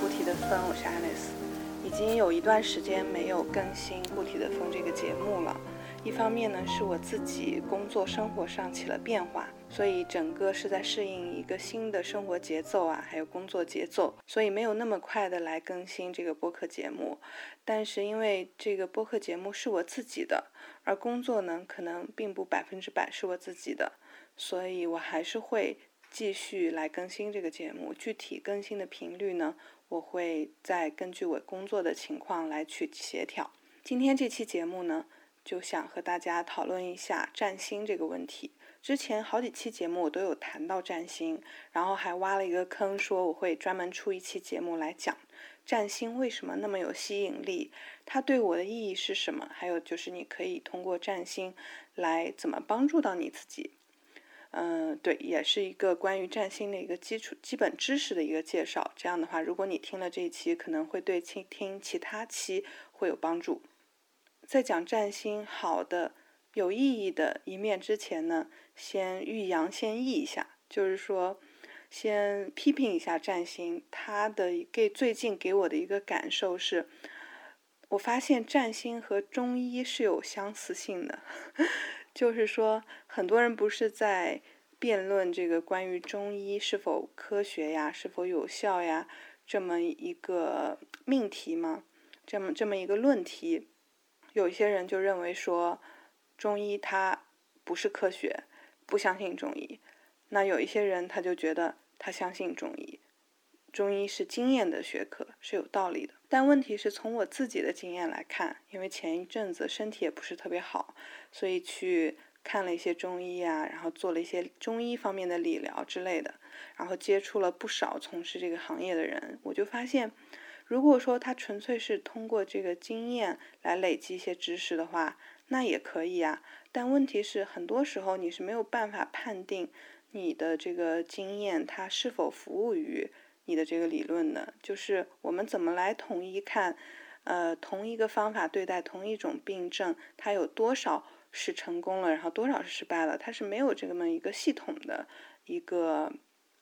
固体的风，我是 Alice。已经有一段时间没有更新《固体的风》这个节目了。一方面呢，是我自己工作生活上起了变化，所以整个是在适应一个新的生活节奏啊，还有工作节奏，所以没有那么快的来更新这个播客节目。但是因为这个播客节目是我自己的，而工作呢，可能并不百分之百是我自己的，所以我还是会。继续来更新这个节目，具体更新的频率呢，我会再根据我工作的情况来去协调。今天这期节目呢，就想和大家讨论一下占星这个问题。之前好几期节目我都有谈到占星，然后还挖了一个坑，说我会专门出一期节目来讲占星为什么那么有吸引力，它对我的意义是什么，还有就是你可以通过占星来怎么帮助到你自己。嗯，对，也是一个关于占星的一个基础、基本知识的一个介绍。这样的话，如果你听了这一期，可能会对听听其他期会有帮助。在讲占星好的、有意义的一面之前呢，先欲扬先抑一下，就是说，先批评一下占星。它的给最近给我的一个感受是，我发现占星和中医是有相似性的。就是说，很多人不是在辩论这个关于中医是否科学呀、是否有效呀这么一个命题吗？这么这么一个论题，有一些人就认为说，中医它不是科学，不相信中医。那有一些人他就觉得他相信中医，中医是经验的学科，是有道理的。但问题是从我自己的经验来看，因为前一阵子身体也不是特别好，所以去看了一些中医啊，然后做了一些中医方面的理疗之类的，然后接触了不少从事这个行业的人，我就发现，如果说他纯粹是通过这个经验来累积一些知识的话，那也可以啊。但问题是，很多时候你是没有办法判定你的这个经验它是否服务于。你的这个理论呢，就是我们怎么来统一看，呃，同一个方法对待同一种病症，它有多少是成功了，然后多少是失败了，它是没有这么一个系统的一个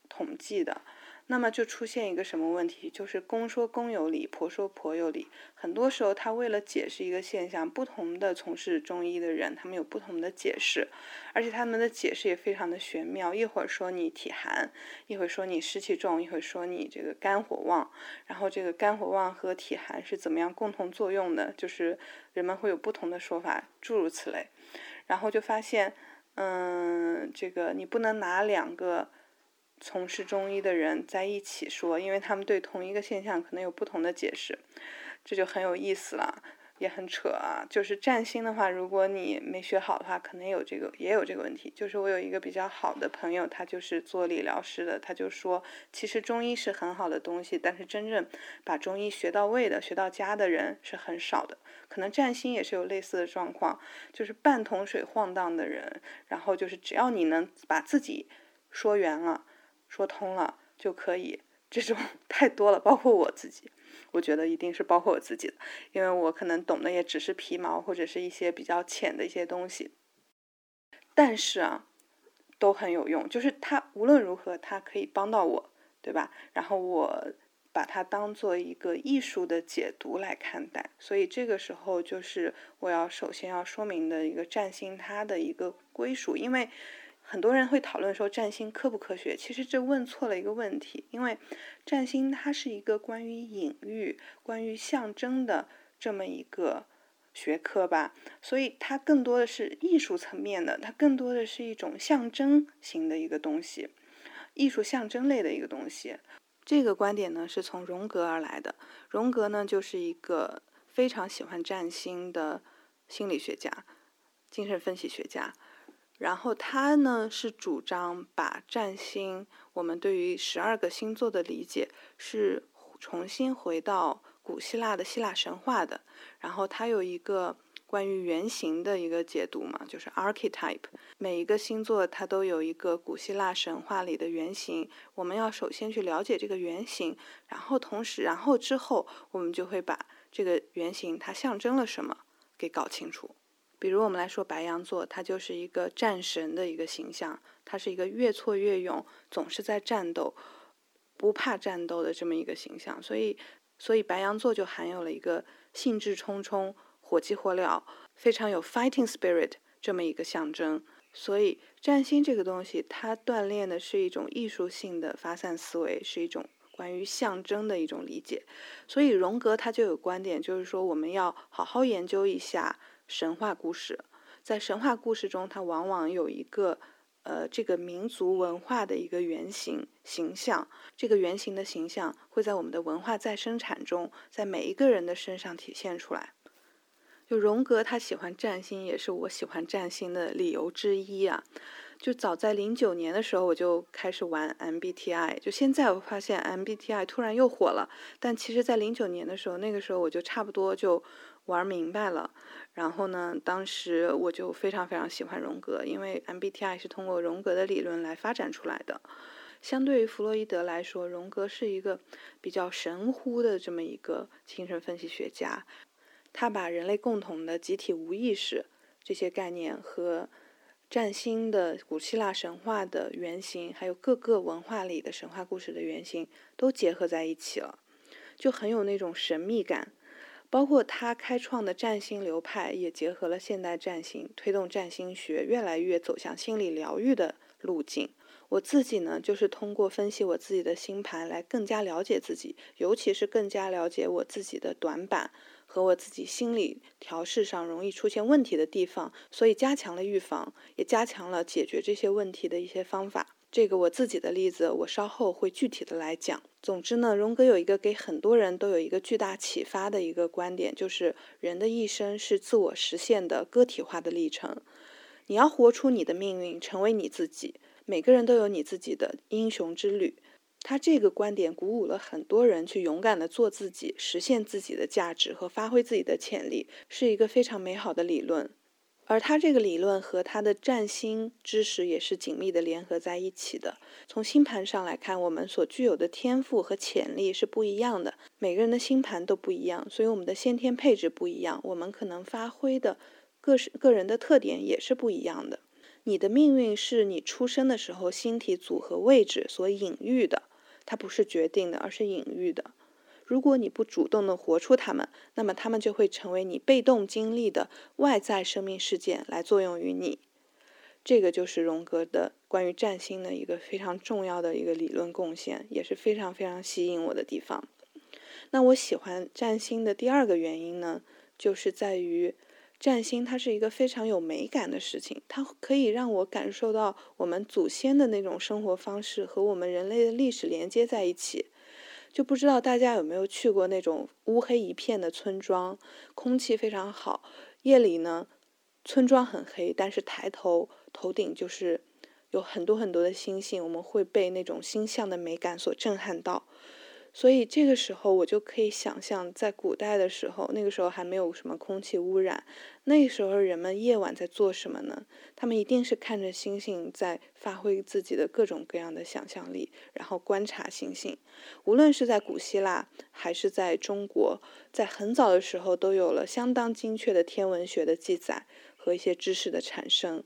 统计的。那么就出现一个什么问题？就是公说公有理，婆说婆有理。很多时候，他为了解释一个现象，不同的从事中医的人，他们有不同的解释，而且他们的解释也非常的玄妙。一会儿说你体寒，一会儿说你湿气重，一会儿说你这个肝火旺。然后这个肝火旺和体寒是怎么样共同作用的？就是人们会有不同的说法，诸如此类。然后就发现，嗯，这个你不能拿两个。从事中医的人在一起说，因为他们对同一个现象可能有不同的解释，这就很有意思了，也很扯啊。就是占星的话，如果你没学好的话，可能有这个也有这个问题。就是我有一个比较好的朋友，他就是做理疗师的，他就说，其实中医是很好的东西，但是真正把中医学到位的、学到家的人是很少的。可能占星也是有类似的状况，就是半桶水晃荡的人，然后就是只要你能把自己说圆了。说通了就可以，这种 太多了，包括我自己，我觉得一定是包括我自己的，因为我可能懂的也只是皮毛或者是一些比较浅的一些东西，但是啊，都很有用，就是它无论如何它可以帮到我，对吧？然后我把它当做一个艺术的解读来看待，所以这个时候就是我要首先要说明的一个占星它的一个归属，因为。很多人会讨论说占星科不科学？其实这问错了一个问题，因为占星它是一个关于隐喻、关于象征的这么一个学科吧，所以它更多的是艺术层面的，它更多的是一种象征型的一个东西，艺术象征类的一个东西。这个观点呢是从荣格而来的，荣格呢就是一个非常喜欢占星的心理学家、精神分析学家。然后他呢是主张把占星，我们对于十二个星座的理解是重新回到古希腊的希腊神话的。然后他有一个关于原型的一个解读嘛，就是 archetype。每一个星座它都有一个古希腊神话里的原型，我们要首先去了解这个原型，然后同时，然后之后我们就会把这个原型它象征了什么给搞清楚。比如我们来说白羊座，它就是一个战神的一个形象，它是一个越挫越勇，总是在战斗，不怕战斗的这么一个形象。所以，所以白羊座就含有了一个兴致冲冲、火急火燎、非常有 fighting spirit 这么一个象征。所以，占星这个东西，它锻炼的是一种艺术性的发散思维，是一种关于象征的一种理解。所以，荣格他就有观点，就是说我们要好好研究一下神话故事。在神话故事中，它往往有一个呃这个民族文化的一个原型形象。这个原型的形象会在我们的文化再生产中，在每一个人的身上体现出来。就荣格他喜欢占星，也是我喜欢占星的理由之一啊。就早在零九年的时候，我就开始玩 MBTI。就现在我发现 MBTI 突然又火了，但其实，在零九年的时候，那个时候我就差不多就玩明白了。然后呢，当时我就非常非常喜欢荣格，因为 MBTI 是通过荣格的理论来发展出来的。相对于弗洛伊德来说，荣格是一个比较神乎的这么一个精神分析学家。他把人类共同的集体无意识这些概念和占星的古希腊神话的原型，还有各个文化里的神话故事的原型都结合在一起了，就很有那种神秘感。包括他开创的占星流派也结合了现代占星，推动占星学越来越走向心理疗愈的路径。我自己呢，就是通过分析我自己的星盘来更加了解自己，尤其是更加了解我自己的短板。和我自己心理调试上容易出现问题的地方，所以加强了预防，也加强了解决这些问题的一些方法。这个我自己的例子，我稍后会具体的来讲。总之呢，荣格有一个给很多人都有一个巨大启发的一个观点，就是人的一生是自我实现的个体化的历程。你要活出你的命运，成为你自己。每个人都有你自己的英雄之旅。他这个观点鼓舞了很多人去勇敢的做自己，实现自己的价值和发挥自己的潜力，是一个非常美好的理论。而他这个理论和他的占星知识也是紧密的联合在一起的。从星盘上来看，我们所具有的天赋和潜力是不一样的，每个人的星盘都不一样，所以我们的先天配置不一样，我们可能发挥的个是个人的特点也是不一样的。你的命运是你出生的时候星体组合位置所隐喻的。它不是决定的，而是隐喻的。如果你不主动的活出它们，那么它们就会成为你被动经历的外在生命事件来作用于你。这个就是荣格的关于占星的一个非常重要的一个理论贡献，也是非常非常吸引我的地方。那我喜欢占星的第二个原因呢，就是在于。占星它是一个非常有美感的事情，它可以让我感受到我们祖先的那种生活方式和我们人类的历史连接在一起。就不知道大家有没有去过那种乌黑一片的村庄，空气非常好，夜里呢，村庄很黑，但是抬头头顶就是有很多很多的星星，我们会被那种星象的美感所震撼到。所以这个时候，我就可以想象，在古代的时候，那个时候还没有什么空气污染，那个时候人们夜晚在做什么呢？他们一定是看着星星，在发挥自己的各种各样的想象力，然后观察星星。无论是在古希腊，还是在中国，在很早的时候，都有了相当精确的天文学的记载和一些知识的产生。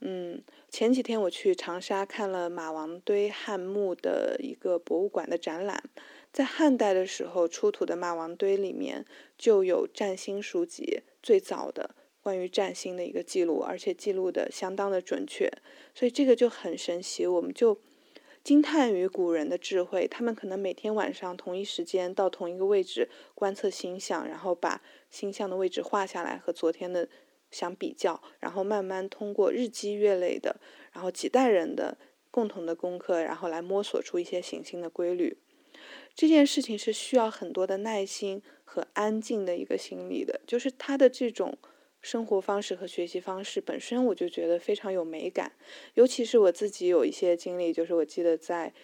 嗯，前几天我去长沙看了马王堆汉墓的一个博物馆的展览，在汉代的时候出土的马王堆里面就有占星书籍，最早的关于占星的一个记录，而且记录的相当的准确，所以这个就很神奇，我们就惊叹于古人的智慧，他们可能每天晚上同一时间到同一个位置观测星象，然后把星象的位置画下来和昨天的。相比较，然后慢慢通过日积月累的，然后几代人的共同的功课，然后来摸索出一些行星的规律。这件事情是需要很多的耐心和安静的一个心理的。就是他的这种生活方式和学习方式本身，我就觉得非常有美感。尤其是我自己有一些经历，就是我记得在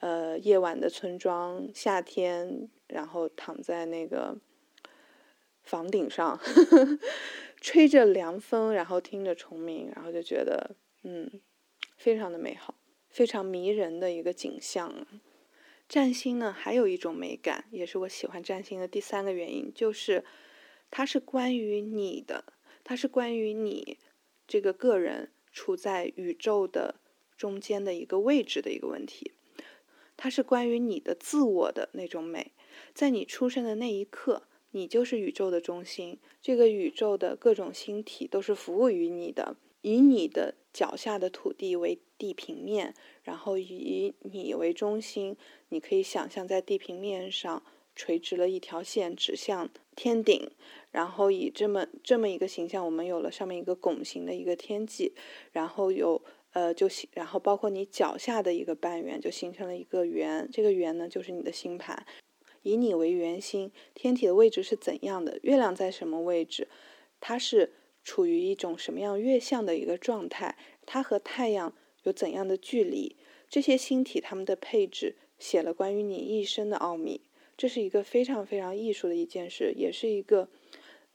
呃夜晚的村庄，夏天，然后躺在那个房顶上。吹着凉风，然后听着虫鸣，然后就觉得，嗯，非常的美好，非常迷人的一个景象。占星呢，还有一种美感，也是我喜欢占星的第三个原因，就是它是关于你的，它是关于你这个个人处在宇宙的中间的一个位置的一个问题。它是关于你的自我的那种美。在你出生的那一刻，你就是宇宙的中心，这个宇宙的各种星体都是服务于你的，以你的脚下的土地为地平面，然后以你为中心，你可以想象在地平面上垂直了一条线，指向天顶。然后以这么这么一个形象，我们有了上面一个拱形的一个天际，然后有呃就形，然后包括你脚下的一个半圆，就形成了一个圆。这个圆呢，就是你的星盘，以你为圆心，天体的位置是怎样的？月亮在什么位置？它是处于一种什么样月相的一个状态？它和太阳有怎样的距离？这些星体它们的配置，写了关于你一生的奥秘。这是一个非常非常艺术的一件事，也是一个。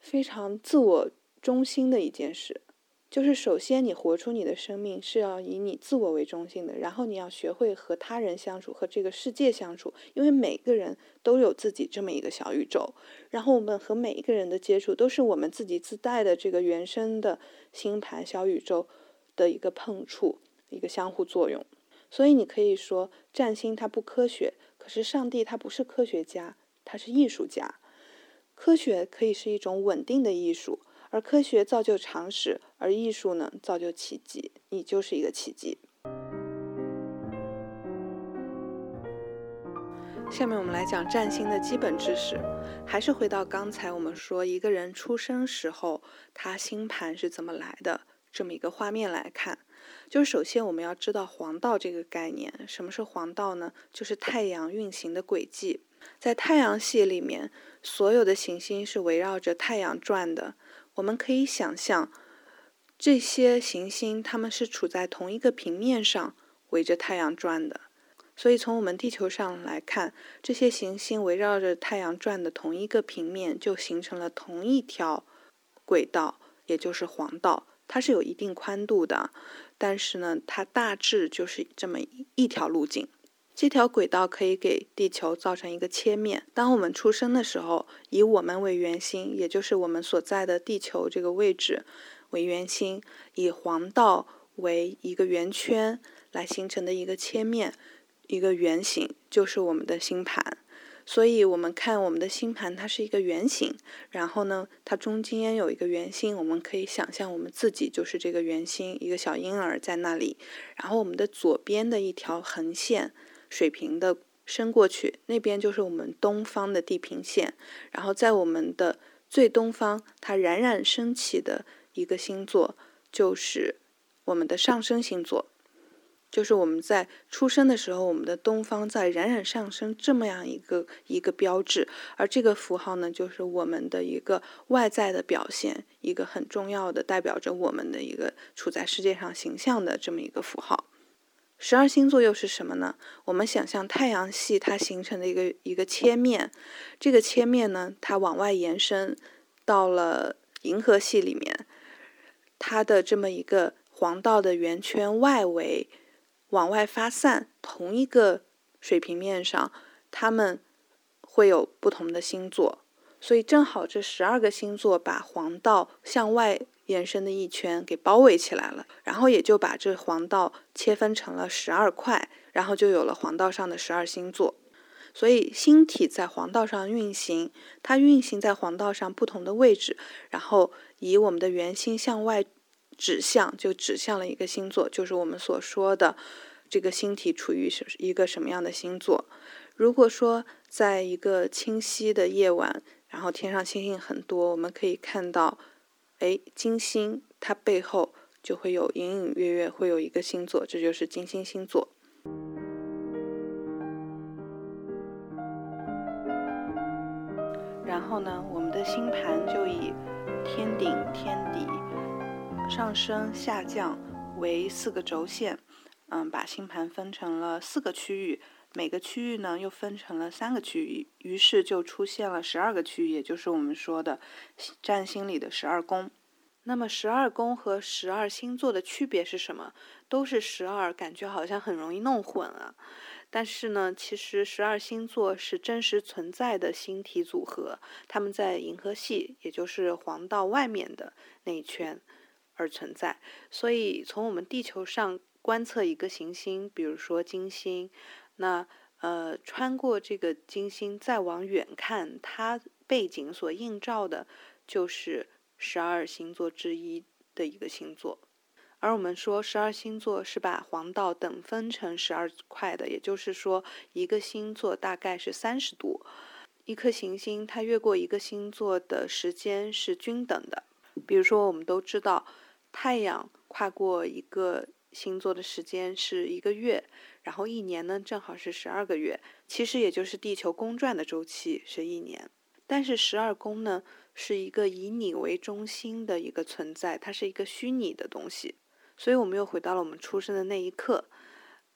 非常自我中心的一件事，就是首先你活出你的生命是要以你自我为中心的，然后你要学会和他人相处，和这个世界相处，因为每个人都有自己这么一个小宇宙，然后我们和每一个人的接触都是我们自己自带的这个原生的星盘小宇宙的一个碰触，一个相互作用。所以你可以说占星它不科学，可是上帝他不是科学家，他是艺术家。科学可以是一种稳定的艺术，而科学造就常识，而艺术呢造就奇迹。你就是一个奇迹。下面我们来讲占星的基本知识，还是回到刚才我们说一个人出生时候他星盘是怎么来的这么一个画面来看。就是首先我们要知道黄道这个概念，什么是黄道呢？就是太阳运行的轨迹。在太阳系里面，所有的行星是围绕着太阳转的。我们可以想象，这些行星它们是处在同一个平面上围着太阳转的。所以从我们地球上来看，这些行星围绕着太阳转的同一个平面，就形成了同一条轨道，也就是黄道。它是有一定宽度的，但是呢，它大致就是这么一条路径。这条轨道可以给地球造成一个切面。当我们出生的时候，以我们为圆心，也就是我们所在的地球这个位置为圆心，以黄道为一个圆圈来形成的一个切面，一个圆形就是我们的星盘。所以，我们看我们的星盘，它是一个圆形，然后呢，它中间有一个圆心，我们可以想象我们自己就是这个圆心，一个小婴儿在那里。然后，我们的左边的一条横线。水平的伸过去，那边就是我们东方的地平线。然后在我们的最东方，它冉冉升起的一个星座，就是我们的上升星座。就是我们在出生的时候，我们的东方在冉冉上升，这么样一个一个标志。而这个符号呢，就是我们的一个外在的表现，一个很重要的代表着我们的一个处在世界上形象的这么一个符号。十二星座又是什么呢？我们想象太阳系它形成的一个一个切面，这个切面呢，它往外延伸到了银河系里面，它的这么一个黄道的圆圈外围往外发散，同一个水平面上，它们会有不同的星座，所以正好这十二个星座把黄道向外。延伸的一圈给包围起来了，然后也就把这黄道切分成了十二块，然后就有了黄道上的十二星座。所以星体在黄道上运行，它运行在黄道上不同的位置，然后以我们的圆心向外指向，就指向了一个星座，就是我们所说的这个星体处于是一个什么样的星座。如果说在一个清晰的夜晚，然后天上星星很多，我们可以看到。哎，金星它背后就会有隐隐约约会有一个星座，这就是金星星座。然后呢，我们的星盘就以天顶、天底、上升、下降为四个轴线，嗯，把星盘分成了四个区域。每个区域呢又分成了三个区域，于是就出现了十二个区域，也就是我们说的占星里的十二宫。那么十二宫和十二星座的区别是什么？都是十二，感觉好像很容易弄混啊。但是呢，其实十二星座是真实存在的星体组合，它们在银河系，也就是黄道外面的那一圈而存在。所以从我们地球上观测一个行星，比如说金星。那呃，穿过这个金星再往远看，它背景所映照的就是十二星座之一的一个星座。而我们说十二星座是把黄道等分成十二块的，也就是说一个星座大概是三十度。一颗行星它越过一个星座的时间是均等的。比如说，我们都知道太阳跨过一个星座的时间是一个月，然后一年呢正好是十二个月，其实也就是地球公转的周期是一年。但是十二宫呢是一个以你为中心的一个存在，它是一个虚拟的东西。所以，我们又回到了我们出生的那一刻，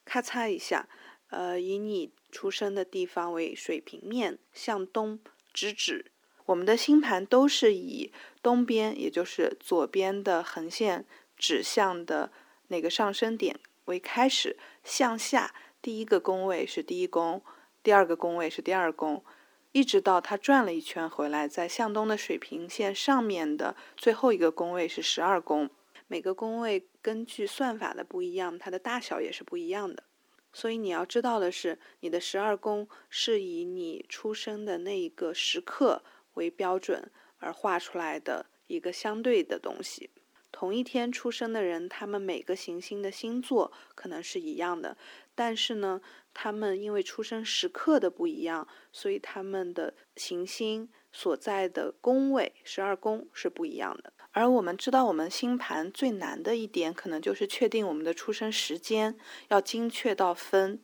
咔嚓一下，呃，以你出生的地方为水平面，向东直指。我们的星盘都是以东边，也就是左边的横线指向的那个上升点为开始，向下，第一个宫位是第一宫，第二个宫位是第二宫，一直到它转了一圈回来，在向东的水平线上面的最后一个宫位是十二宫。每个宫位根据算法的不一样，它的大小也是不一样的。所以你要知道的是，你的十二宫是以你出生的那一个时刻为标准而画出来的一个相对的东西。同一天出生的人，他们每个行星的星座可能是一样的，但是呢，他们因为出生时刻的不一样，所以他们的行星所在的宫位十二宫是不一样的。而我们知道，我们星盘最难的一点，可能就是确定我们的出生时间要精确到分。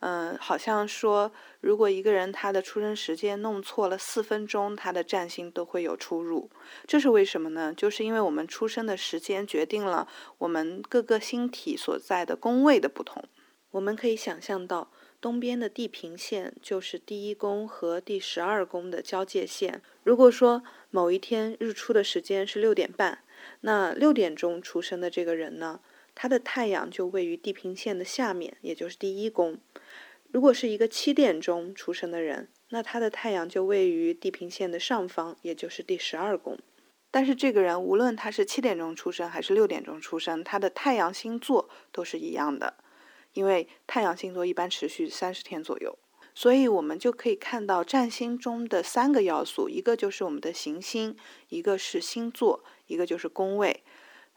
嗯，好像说，如果一个人他的出生时间弄错了四分钟，他的占星都会有出入。这是为什么呢？就是因为我们出生的时间决定了我们各个星体所在的宫位的不同。我们可以想象到。东边的地平线就是第一宫和第十二宫的交界线。如果说某一天日出的时间是六点半，那六点钟出生的这个人呢，他的太阳就位于地平线的下面，也就是第一宫。如果是一个七点钟出生的人，那他的太阳就位于地平线的上方，也就是第十二宫。但是这个人无论他是七点钟出生还是六点钟出生，他的太阳星座都是一样的。因为太阳星座一般持续三十天左右，所以我们就可以看到占星中的三个要素：一个就是我们的行星，一个是星座，一个就是宫位，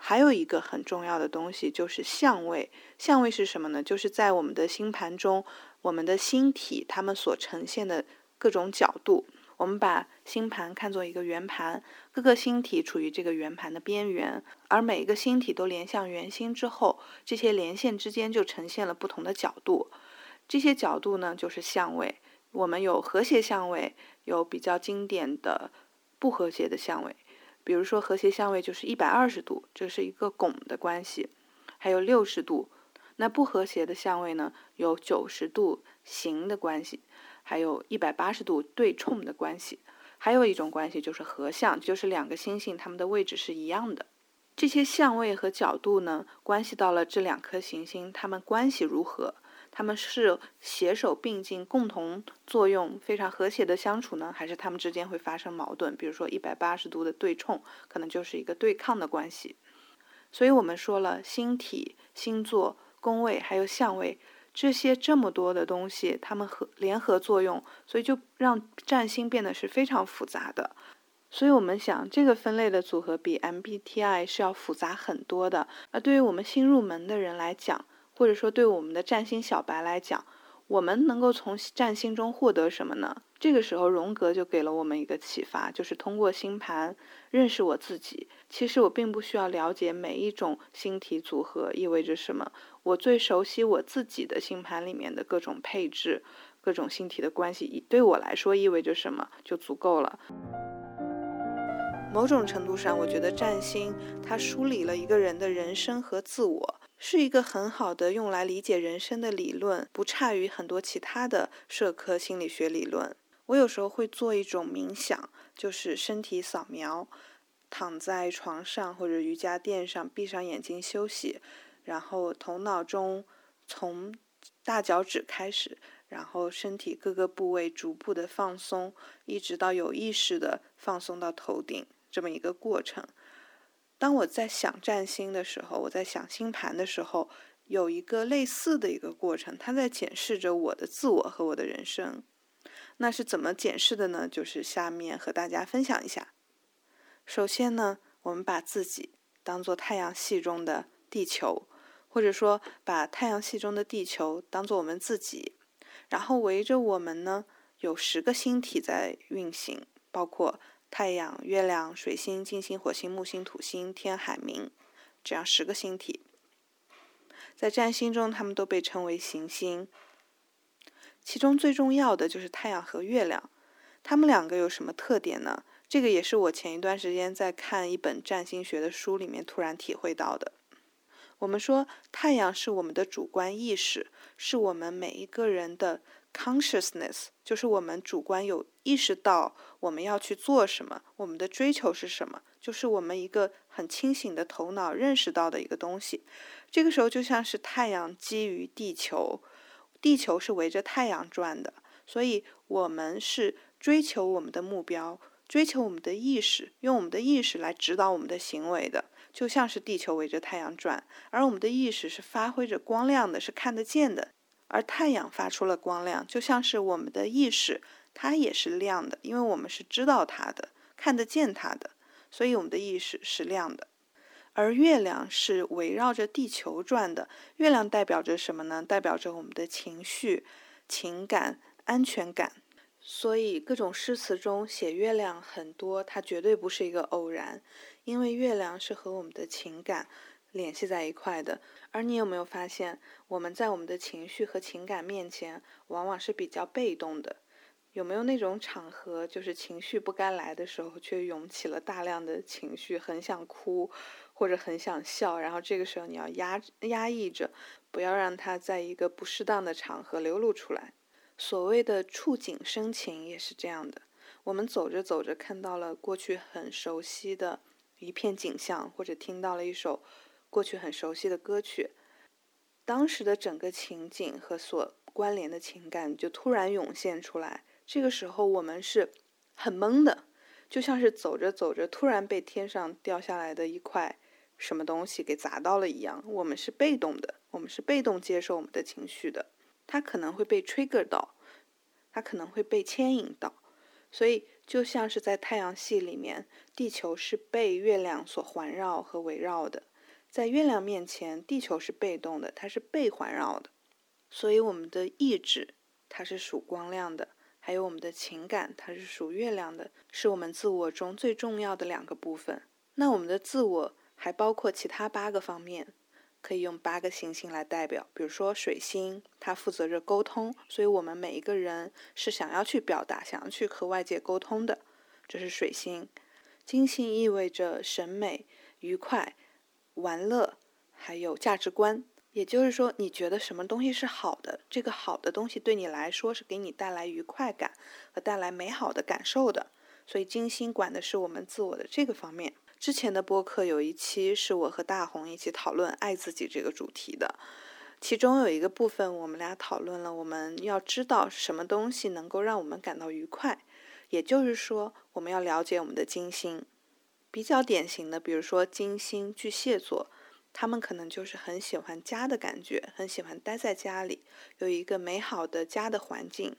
还有一个很重要的东西就是相位。相位是什么呢？就是在我们的星盘中，我们的星体它们所呈现的各种角度。我们把星盘看作一个圆盘，各个星体处于这个圆盘的边缘，而每一个星体都连向圆心之后，这些连线之间就呈现了不同的角度。这些角度呢，就是相位。我们有和谐相位，有比较经典的不和谐的相位。比如说，和谐相位就是一百二十度，这是一个拱的关系；还有六十度。那不和谐的相位呢，有九十度形的关系。还有一百八十度对冲的关系，还有一种关系就是合相，就是两个星星它们的位置是一样的。这些相位和角度呢，关系到了这两颗行星它们关系如何，它们是携手并进、共同作用、非常和谐的相处呢，还是它们之间会发生矛盾？比如说一百八十度的对冲，可能就是一个对抗的关系。所以我们说了，星体、星座、宫位还有相位。这些这么多的东西，它们合联合作用，所以就让占星变得是非常复杂的。所以我们想，这个分类的组合比 MBTI 是要复杂很多的。而对于我们新入门的人来讲，或者说对我们的占星小白来讲，我们能够从占星中获得什么呢？这个时候，荣格就给了我们一个启发，就是通过星盘认识我自己。其实我并不需要了解每一种星体组合意味着什么。我最熟悉我自己的星盘里面的各种配置、各种星体的关系，对我来说意味着什么就足够了。某种程度上，我觉得占星它梳理了一个人的人生和自我，是一个很好的用来理解人生的理论，不差于很多其他的社科心理学理论。我有时候会做一种冥想，就是身体扫描，躺在床上或者瑜伽垫上，闭上眼睛休息。然后头脑中从大脚趾开始，然后身体各个部位逐步的放松，一直到有意识的放松到头顶，这么一个过程。当我在想占星的时候，我在想星盘的时候，有一个类似的一个过程，它在检视着我的自我和我的人生。那是怎么检视的呢？就是下面和大家分享一下。首先呢，我们把自己当做太阳系中的地球，或者说把太阳系中的地球当做我们自己，然后围着我们呢有十个星体在运行，包括太阳、月亮、水星、金星、火星、木星、土星、天、海、冥，这样十个星体。在占星中，它们都被称为行星。其中最重要的就是太阳和月亮，它们两个有什么特点呢？这个也是我前一段时间在看一本占星学的书里面突然体会到的。我们说太阳是我们的主观意识，是我们每一个人的 consciousness，就是我们主观有意识到我们要去做什么，我们的追求是什么，就是我们一个很清醒的头脑认识到的一个东西。这个时候就像是太阳基于地球，地球是围着太阳转的，所以我们是追求我们的目标，追求我们的意识，用我们的意识来指导我们的行为的，就像是地球围着太阳转，而我们的意识是发挥着光亮的，是看得见的，而太阳发出了光亮，就像是我们的意识，它也是亮的，因为我们是知道它的，看得见它的，所以我们的意识是亮的。而月亮是围绕着地球转的，月亮代表着什么呢？代表着我们的情绪、情感、安全感。所以各种诗词中写月亮很多，它绝对不是一个偶然，因为月亮是和我们的情感联系在一块的。而你有没有发现，我们在我们的情绪和情感面前，往往是比较被动的？有没有那种场合，就是情绪不该来的时候，却涌起了大量的情绪，很想哭？或者很想笑，然后这个时候你要压压抑着，不要让它在一个不适当的场合流露出来。所谓的触景生情也是这样的。我们走着走着看到了过去很熟悉的一片景象，或者听到了一首过去很熟悉的歌曲，当时的整个情景和所关联的情感就突然涌现出来。这个时候我们是很懵的，就像是走着走着突然被天上掉下来的一块。什么东西给砸到了一样，我们是被动的，我们是被动接受我们的情绪的，它可能会被 trigger 到，它可能会被牵引到，所以就像是在太阳系里面，地球是被月亮所环绕和围绕的，在月亮面前，地球是被动的，它是被环绕的，所以我们的意志它是属光亮的，还有我们的情感它是属月亮的，是我们自我中最重要的两个部分。那我们的自我。还包括其他八个方面，可以用八个行星来代表。比如说水星，它负责着沟通，所以我们每一个人是想要去表达、想要去和外界沟通的，这是水星。金星意味着审美、愉快、玩乐，还有价值观。也就是说，你觉得什么东西是好的，这个好的东西对你来说是给你带来愉快感和带来美好的感受的。所以金星管的是我们自我的这个方面。之前的播客有一期是我和大红一起讨论爱自己这个主题的，其中有一个部分我们俩讨论了，我们要知道什么东西能够让我们感到愉快，也就是说，我们要了解我们的金星。比较典型的，比如说金星巨蟹座，他们可能就是很喜欢家的感觉，很喜欢待在家里，有一个美好的家的环境。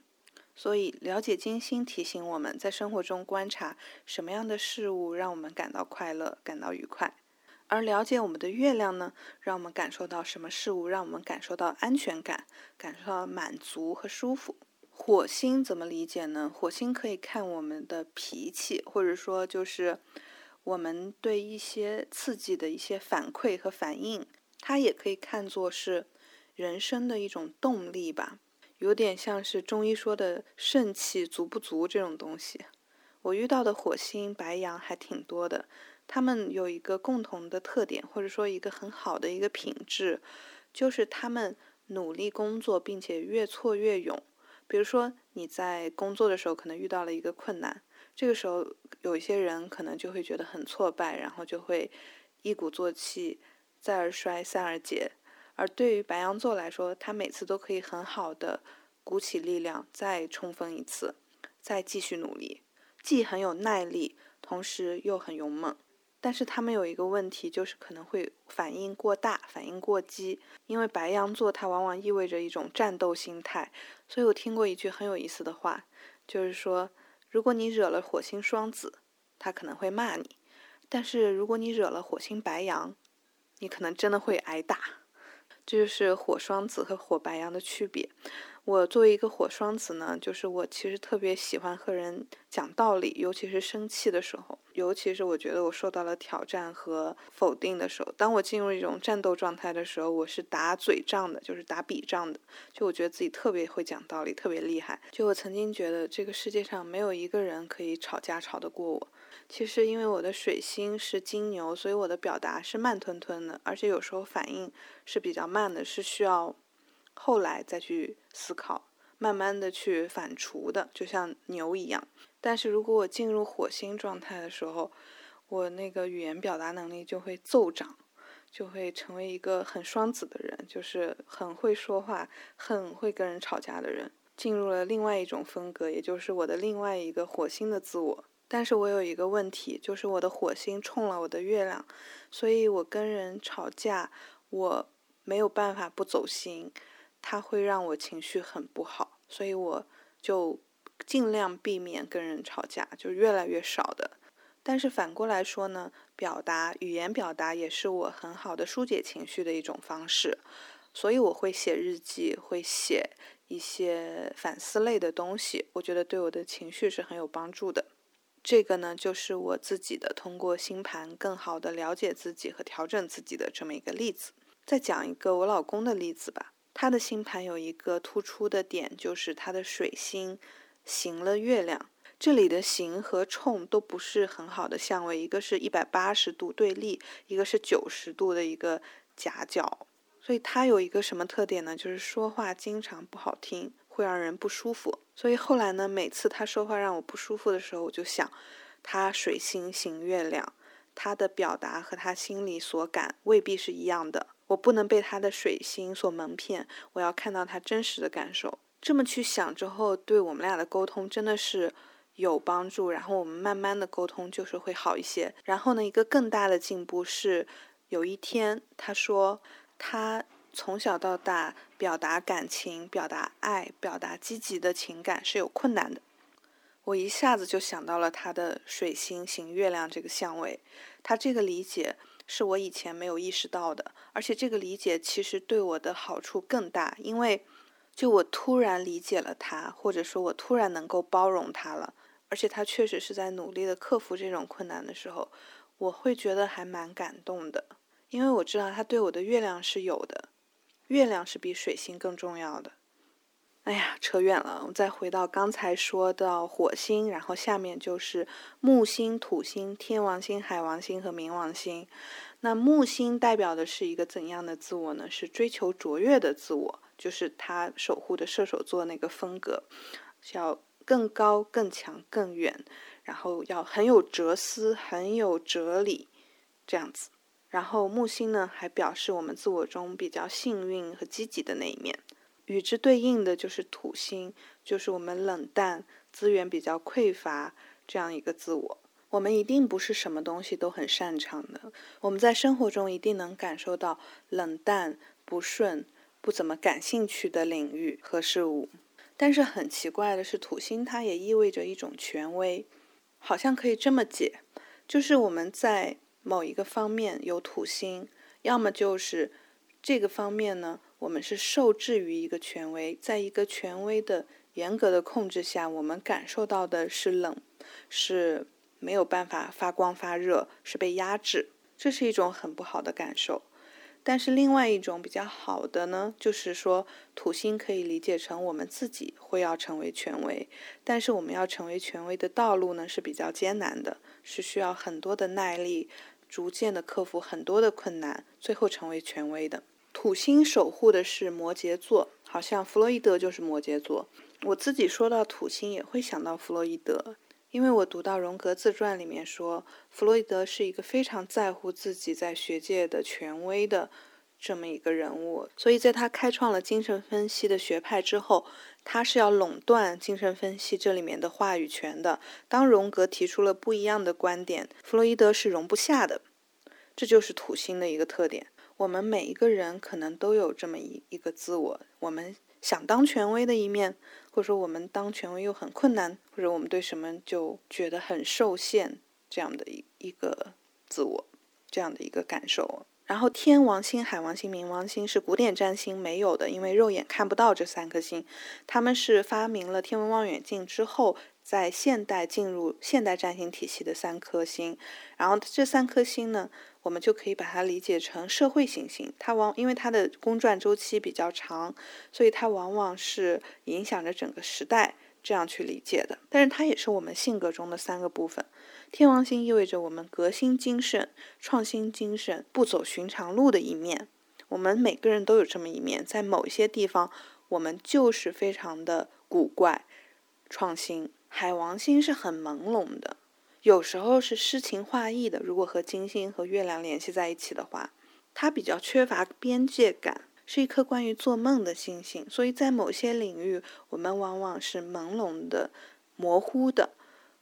所以，了解金星提醒我们在生活中观察什么样的事物让我们感到快乐、感到愉快；而了解我们的月亮呢，让我们感受到什么事物让我们感受到安全感、感受到满足和舒服。火星怎么理解呢？火星可以看我们的脾气，或者说就是我们对一些刺激的一些反馈和反应，它也可以看作是人生的一种动力吧。有点像是中医说的肾气足不足这种东西。我遇到的火星白羊还挺多的，他们有一个共同的特点，或者说一个很好的一个品质，就是他们努力工作，并且越挫越勇。比如说你在工作的时候可能遇到了一个困难，这个时候有一些人可能就会觉得很挫败，然后就会一鼓作气，再而衰，三而竭。而对于白羊座来说，他每次都可以很好的鼓起力量，再冲锋一次，再继续努力，既很有耐力，同时又很勇猛。但是他们有一个问题，就是可能会反应过大，反应过激。因为白羊座它往往意味着一种战斗心态，所以我听过一句很有意思的话，就是说，如果你惹了火星双子，他可能会骂你；但是如果你惹了火星白羊，你可能真的会挨打。这就是火双子和火白羊的区别。我作为一个火双子呢，就是我其实特别喜欢和人讲道理，尤其是生气的时候，尤其是我觉得我受到了挑战和否定的时候。当我进入一种战斗状态的时候，我是打嘴仗的，就是打笔仗的。就我觉得自己特别会讲道理，特别厉害。就我曾经觉得这个世界上没有一个人可以吵架吵得过我。其实因为我的水星是金牛，所以我的表达是慢吞吞的，而且有时候反应是比较慢的，是需要。后来再去思考，慢慢的去反刍的，就像牛一样。但是如果我进入火星状态的时候，我那个语言表达能力就会骤涨，就会成为一个很双子的人，就是很会说话、很会跟人吵架的人，进入了另外一种风格，也就是我的另外一个火星的自我。但是我有一个问题，就是我的火星冲了我的月亮，所以我跟人吵架，我没有办法不走心。它会让我情绪很不好，所以我就尽量避免跟人吵架，就越来越少的。但是反过来说呢，表达语言表达也是我很好的疏解情绪的一种方式，所以我会写日记，会写一些反思类的东西，我觉得对我的情绪是很有帮助的。这个呢，就是我自己的通过星盘更好的了解自己和调整自己的这么一个例子。再讲一个我老公的例子吧。他的星盘有一个突出的点，就是他的水星行了月亮。这里的行和冲都不是很好的相位，一个是一百八十度对立，一个是九十度的一个夹角。所以他有一个什么特点呢？就是说话经常不好听，会让人不舒服。所以后来呢，每次他说话让我不舒服的时候，我就想，他水星行月亮，他的表达和他心里所感未必是一样的。我不能被他的水星所蒙骗，我要看到他真实的感受。这么去想之后，对我们俩的沟通真的是有帮助。然后我们慢慢的沟通就是会好一些。然后呢，一个更大的进步是，有一天他说他从小到大表达感情、表达爱、表达积极的情感是有困难的。我一下子就想到了他的水星行月亮这个相位，他这个理解。是我以前没有意识到的，而且这个理解其实对我的好处更大，因为就我突然理解了他，或者说我突然能够包容他了，而且他确实是在努力的克服这种困难的时候，我会觉得还蛮感动的，因为我知道他对我的月亮是有的，月亮是比水星更重要的。哎呀，扯远了，我们再回到刚才说到火星，然后下面就是木星、土星、天王星、海王星和冥王星。那木星代表的是一个怎样的自我呢？是追求卓越的自我，就是他守护的射手座那个风格，要更高、更强、更远，然后要很有哲思、很有哲理这样子。然后木星呢，还表示我们自我中比较幸运和积极的那一面。与之对应的就是土星，就是我们冷淡、资源比较匮乏这样一个自我。我们一定不是什么东西都很擅长的，我们在生活中一定能感受到冷淡、不顺、不怎么感兴趣的领域和事物。但是很奇怪的是，土星它也意味着一种权威，好像可以这么解，就是我们在某一个方面有土星，要么就是这个方面呢。我们是受制于一个权威，在一个权威的严格的控制下，我们感受到的是冷，是没有办法发光发热，是被压制，这是一种很不好的感受。但是另外一种比较好的呢，就是说土星可以理解成我们自己会要成为权威，但是我们要成为权威的道路呢是比较艰难的，是需要很多的耐力，逐渐的克服很多的困难，最后成为权威的。土星守护的是摩羯座，好像弗洛伊德就是摩羯座。我自己说到土星也会想到弗洛伊德，因为我读到荣格自传里面说，弗洛伊德是一个非常在乎自己在学界的权威的这么一个人物，所以在他开创了精神分析的学派之后，他是要垄断精神分析这里面的话语权的。当荣格提出了不一样的观点，弗洛伊德是容不下的。这就是土星的一个特点。我们每一个人可能都有这么一一个自我，我们想当权威的一面，或者说我们当权威又很困难，或者我们对什么就觉得很受限，这样的一一个自我，这样的一个感受。然后天王星、海王星、冥王星是古典占星没有的，因为肉眼看不到这三颗星，他们是发明了天文望远镜之后，在现代进入现代占星体系的三颗星。然后这三颗星呢，我们就可以把它理解成社会行星，它往因为它的公转周期比较长，所以它往往是影响着整个时代。这样去理解的，但是它也是我们性格中的三个部分。天王星意味着我们革新精神、创新精神、不走寻常路的一面。我们每个人都有这么一面，在某一些地方，我们就是非常的古怪、创新。海王星是很朦胧的，有时候是诗情画意的。如果和金星和月亮联系在一起的话，它比较缺乏边界感。是一颗关于做梦的星星，所以在某些领域，我们往往是朦胧的、模糊的，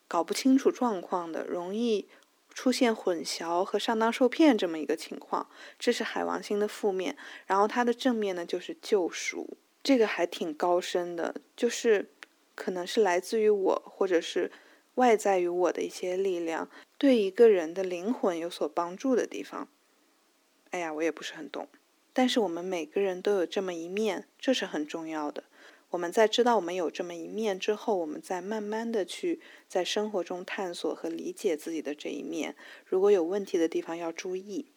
搞不清楚状况的，容易出现混淆和上当受骗这么一个情况。这是海王星的负面。然后它的正面呢，就是救赎，这个还挺高深的，就是可能是来自于我，或者是外在于我的一些力量，对一个人的灵魂有所帮助的地方。哎呀，我也不是很懂。但是我们每个人都有这么一面，这是很重要的。我们在知道我们有这么一面之后，我们再慢慢的去在生活中探索和理解自己的这一面。如果有问题的地方要注意。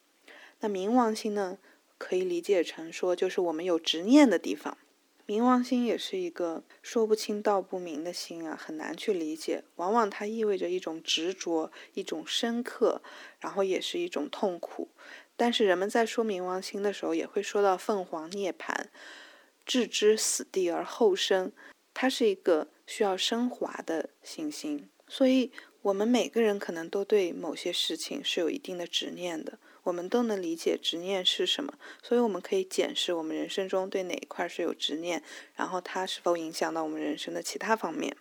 那冥王星呢，可以理解成说就是我们有执念的地方。冥王星也是一个说不清道不明的星啊，很难去理解。往往它意味着一种执着，一种深刻，然后也是一种痛苦。但是人们在说冥王星的时候，也会说到凤凰涅槃，置之死地而后生，它是一个需要升华的行星。所以，我们每个人可能都对某些事情是有一定的执念的，我们都能理解执念是什么。所以，我们可以检视我们人生中对哪一块是有执念，然后它是否影响到我们人生的其他方面。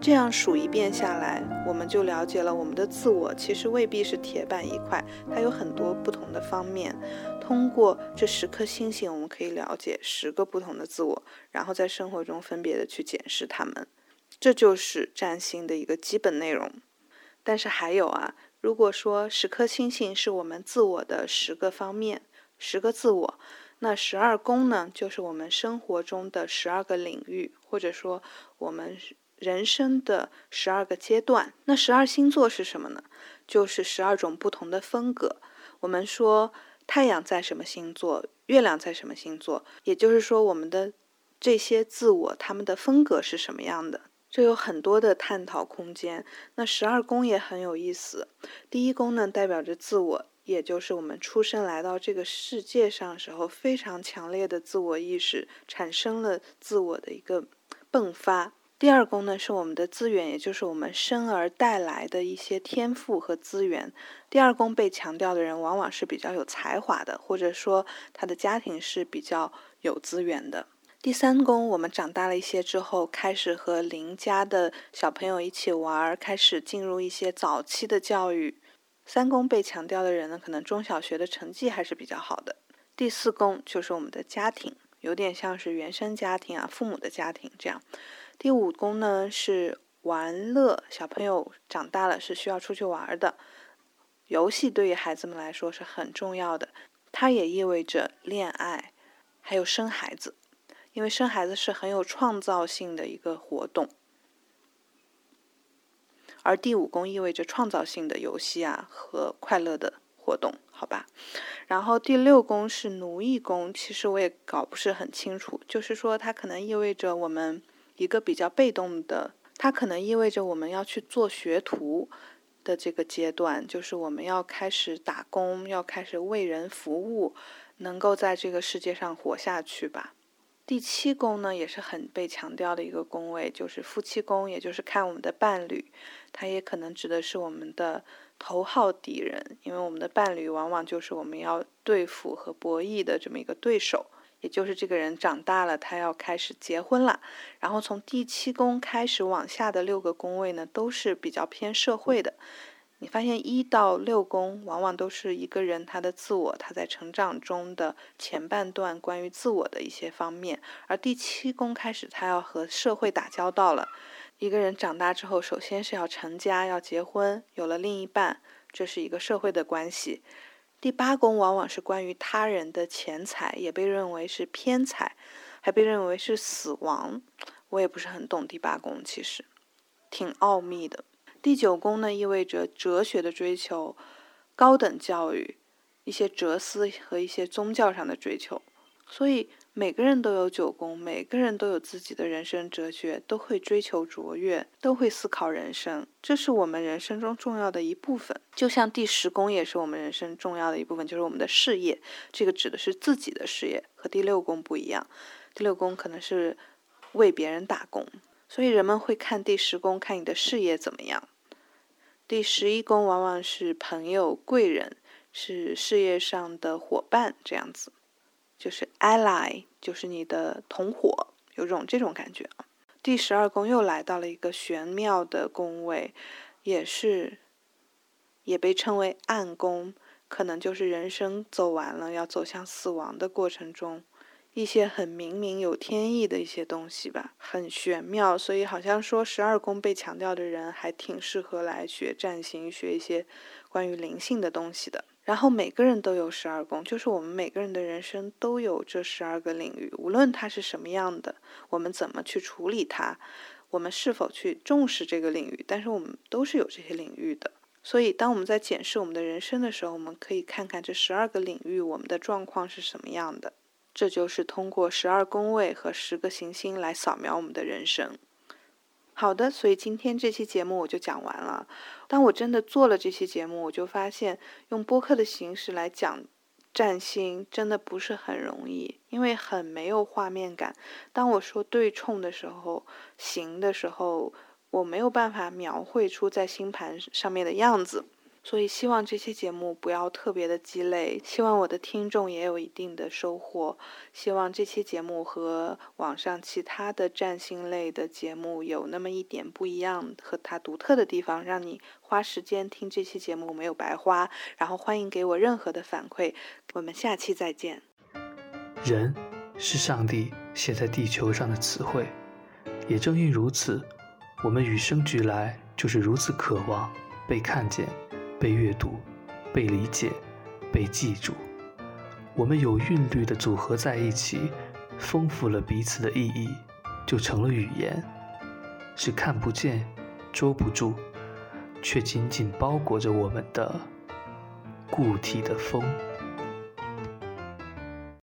这样数一遍下来，我们就了解了我们的自我其实未必是铁板一块，它有很多不同的方面。通过这十颗星星，我们可以了解十个不同的自我，然后在生活中分别的去检视它们。这就是占星的一个基本内容。但是还有啊，如果说十颗星星是我们自我的十个方面，十个自我，那十二宫呢，就是我们生活中的十二个领域，或者说我们。人生的十二个阶段，那十二星座是什么呢？就是十二种不同的风格。我们说太阳在什么星座，月亮在什么星座，也就是说我们的这些自我，他们的风格是什么样的？这有很多的探讨空间。那十二宫也很有意思。第一宫呢，代表着自我，也就是我们出生来到这个世界上时候非常强烈的自我意识，产生了自我的一个迸发。第二宫呢是我们的资源，也就是我们生而带来的一些天赋和资源。第二宫被强调的人，往往是比较有才华的，或者说他的家庭是比较有资源的。第三宫，我们长大了一些之后，开始和邻家的小朋友一起玩，开始进入一些早期的教育。三宫被强调的人呢，可能中小学的成绩还是比较好的。第四宫就是我们的家庭，有点像是原生家庭啊，父母的家庭这样。第五宫呢是玩乐，小朋友长大了是需要出去玩的。游戏对于孩子们来说是很重要的，它也意味着恋爱，还有生孩子，因为生孩子是很有创造性的一个活动。而第五宫意味着创造性的游戏啊和快乐的活动，好吧。然后第六宫是奴役宫，其实我也搞不是很清楚，就是说它可能意味着我们。一个比较被动的，它可能意味着我们要去做学徒的这个阶段，就是我们要开始打工，要开始为人服务，能够在这个世界上活下去吧。第七宫呢，也是很被强调的一个宫位，就是夫妻宫，也就是看我们的伴侣，它也可能指的是我们的头号敌人，因为我们的伴侣往往就是我们要对付和博弈的这么一个对手，也就是这个人长大了，他要开始结婚了。然后从第七宫开始往下的六个宫位呢，都是比较偏社会的。你发现一到六宫往往都是一个人他的自我，他在成长中的前半段关于自我的一些方面，而第七宫开始他要和社会打交道了。一个人长大之后，首先是要成家，要结婚，有了另一半，这是一个社会的关系。第八宫往往是关于他人的钱财，也被认为是偏财，还被认为是死亡。我也不是很懂第八宫，其实挺奥秘的。第九宫呢，意味着哲学的追求、高等教育、一些哲思和一些宗教上的追求。所以每个人都有九宫，每个人都有自己的人生哲学，都会追求卓越，都会思考人生。这是我们人生中重要的一部分。就像第十宫也是我们人生重要的一部分，就是我们的事业。这个指的是自己的事业，和第六宫不一样。第六宫可能是为别人打工，所以人们会看第十宫，看你的事业怎么样。第十一宫往往是朋友、贵人，是事业上的伙伴，这样子，就是 ally，就是你的同伙，有种这种感觉啊。第十二宫又来到了一个玄妙的宫位，也是，也被称为暗宫，可能就是人生走完了，要走向死亡的过程中。一些很明明有天意的一些东西吧，很玄妙，所以好像说十二宫被强调的人还挺适合来学占星，学一些关于灵性的东西的。然后每个人都有十二宫，就是我们每个人的人生都有这十二个领域，无论它是什么样的，我们怎么去处理它，我们是否去重视这个领域，但是我们都是有这些领域的。所以当我们在检视我们的人生的时候，我们可以看看这十二个领域我们的状况是什么样的。这就是通过十二宫位和十个行星来扫描我们的人生。好的，所以今天这期节目我就讲完了。当我真的做了这期节目，我就发现用播客的形式来讲占星真的不是很容易，因为很没有画面感。当我说对冲的时候，行的时候，我没有办法描绘出在星盘上面的样子。所以希望这期节目不要特别的鸡肋，希望我的听众也有一定的收获。希望这期节目和网上其他的占星类的节目有那么一点不一样和它独特的地方，让你花时间听这期节目没有白花。然后欢迎给我任何的反馈，我们下期再见。人是上帝写在地球上的词汇，也正因如此，我们与生俱来就是如此渴望被看见。被阅读、被理解、被记住，我们有韵律的组合在一起，丰富了彼此的意义，就成了语言。是看不见、捉不住，却紧紧包裹着我们的固体的风。